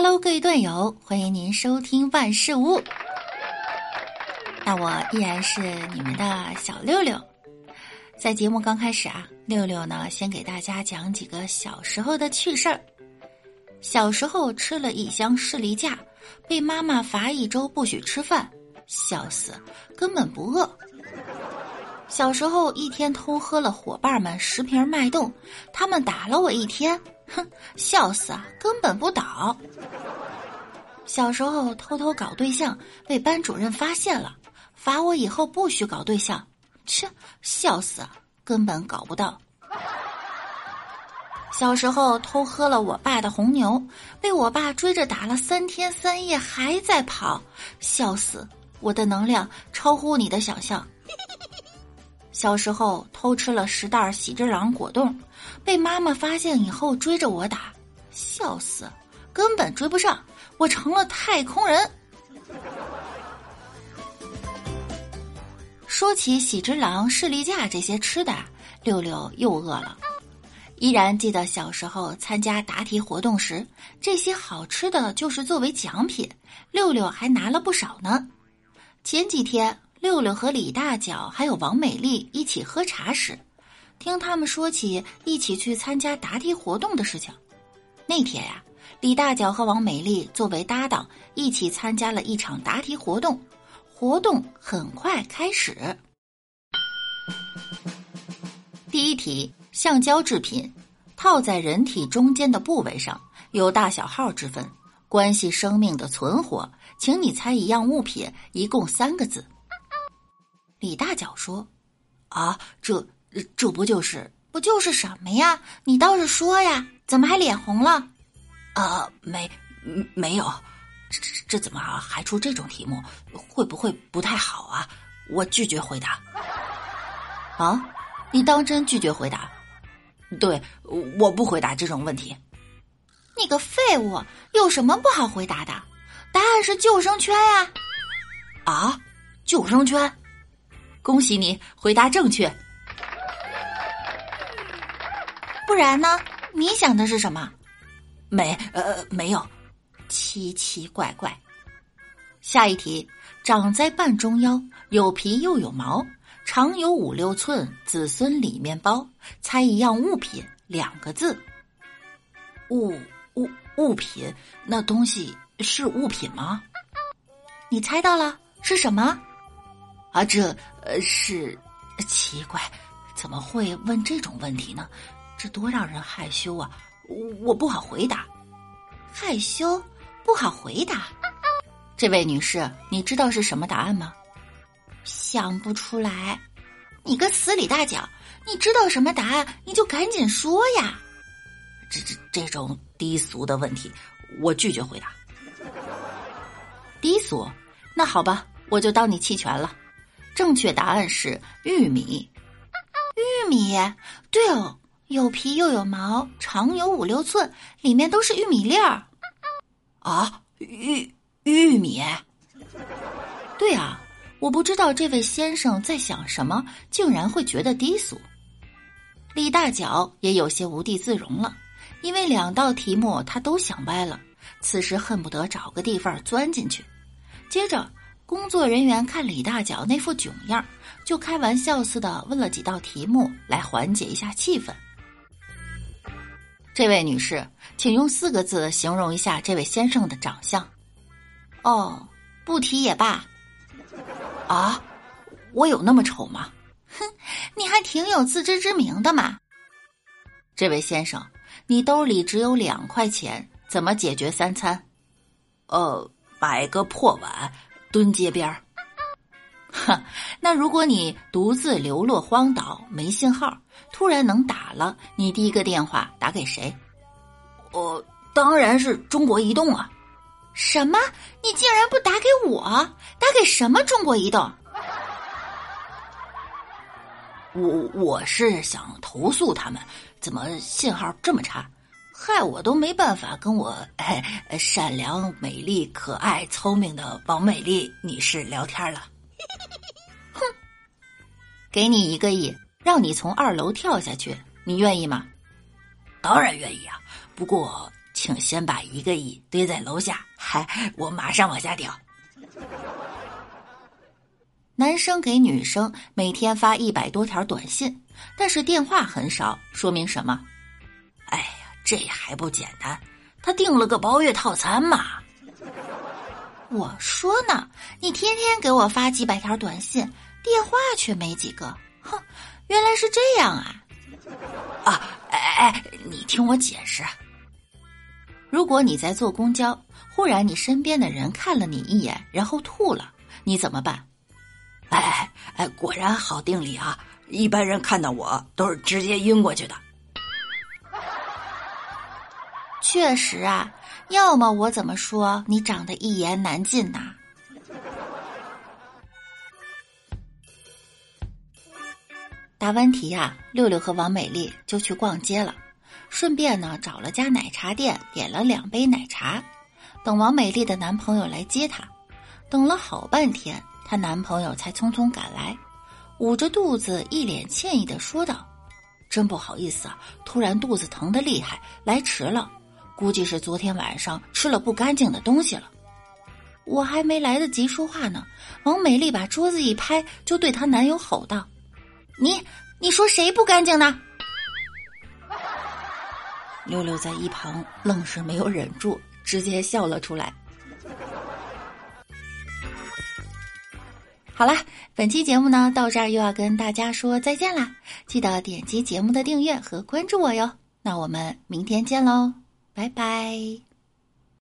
Hello，各位段友，欢迎您收听万事屋。那我依然是你们的小六六。在节目刚开始啊，六六呢先给大家讲几个小时候的趣事儿。小时候吃了一箱士力架，被妈妈罚一周不许吃饭，笑死，根本不饿。小时候一天偷喝了伙伴们十瓶脉动，他们打了我一天，哼，笑死啊，根本不倒。小时候偷偷搞对象，被班主任发现了，罚我以后不许搞对象，切，笑死啊，根本搞不到。小时候偷喝了我爸的红牛，被我爸追着打了三天三夜，还在跑，笑死，我的能量超乎你的想象。小时候偷吃了十袋喜之郎果冻，被妈妈发现以后追着我打，笑死，根本追不上，我成了太空人。说起喜之郎、士力架这些吃的，六六又饿了。依然记得小时候参加答题活动时，这些好吃的就是作为奖品，六六还拿了不少呢。前几天。六六和李大脚还有王美丽一起喝茶时，听他们说起一起去参加答题活动的事情。那天呀，李大脚和王美丽作为搭档一起参加了一场答题活动。活动很快开始。第一题：橡胶制品套在人体中间的部位上有大小号之分，关系生命的存活。请你猜一样物品，一共三个字。李大脚说：“啊，这这不就是不就是什么呀？你倒是说呀！怎么还脸红了？啊，没没有，这这怎么还出这种题目？会不会不太好啊？我拒绝回答。啊，你当真拒绝回答？对，我不回答这种问题。你个废物，有什么不好回答的？答案是救生圈呀！啊，救生圈。”恭喜你回答正确，然呢？你想的是什么？没，呃，没有，奇奇怪怪。下一题，长在半中腰，有皮又有毛，长有五六寸，子孙里面包。猜一样物品，两个字。物物物品，那东西是物品吗？你猜到了，是什么？啊，这呃是奇怪，怎么会问这种问题呢？这多让人害羞啊！我不好回答，害羞不好回答。这位女士，你知道是什么答案吗？想不出来。你个死李大脚，你知道什么答案你就赶紧说呀！这这这种低俗的问题，我拒绝回答。低俗？那好吧，我就当你弃权了。正确答案是玉米。玉米，对哦，有皮又有毛，长有五六寸，里面都是玉米粒儿。啊，玉玉米。对啊，我不知道这位先生在想什么，竟然会觉得低俗。李大脚也有些无地自容了，因为两道题目他都想歪了，此时恨不得找个地方钻进去。接着。工作人员看李大脚那副囧样，就开玩笑似的问了几道题目来缓解一下气氛。这位女士，请用四个字形容一下这位先生的长相。哦，不提也罢。啊，我有那么丑吗？哼，你还挺有自知之明的嘛。这位先生，你兜里只有两块钱，怎么解决三餐？呃，买个破碗。蹲街边儿，哈，那如果你独自流落荒岛，没信号，突然能打了，你第一个电话打给谁？我当然是中国移动啊！什么？你竟然不打给我？打给什么中国移动？我我是想投诉他们，怎么信号这么差？害我都没办法跟我 善良、美丽、可爱、聪明的王美丽女士聊天了。给你一个亿，让你从二楼跳下去，你愿意吗？当然愿意啊，不过请请先把一个亿堆在楼下，嗨，我马上往下掉。男生给女生每天发一百多条短信，但是电话很少，说明什么？哎呀，这还不简单，他订了个包月套餐嘛。我说呢，你天天给我发几百条短信，电话却没几个，哼，原来是这样啊！啊，哎哎，你听我解释。如果你在坐公交，忽然你身边的人看了你一眼，然后吐了，你怎么办？哎哎，果然好定理啊！一般人看到我都是直接晕过去的。确实啊，要么我怎么说你长得一言难尽呐？答完题呀，六六和王美丽就去逛街了，顺便呢找了家奶茶店，点了两杯奶茶，等王美丽的男朋友来接她。等了好半天，她男朋友才匆匆赶来，捂着肚子，一脸歉意的说道：“真不好意思啊，突然肚子疼的厉害，来迟了。”估计是昨天晚上吃了不干净的东西了。我还没来得及说话呢，王美丽把桌子一拍，就对她男友吼道：“你你说谁不干净呢？” 六六在一旁愣是没有忍住，直接笑了出来。好了，本期节目呢到这儿又要跟大家说再见啦！记得点击节目的订阅和关注我哟。那我们明天见喽！拜拜。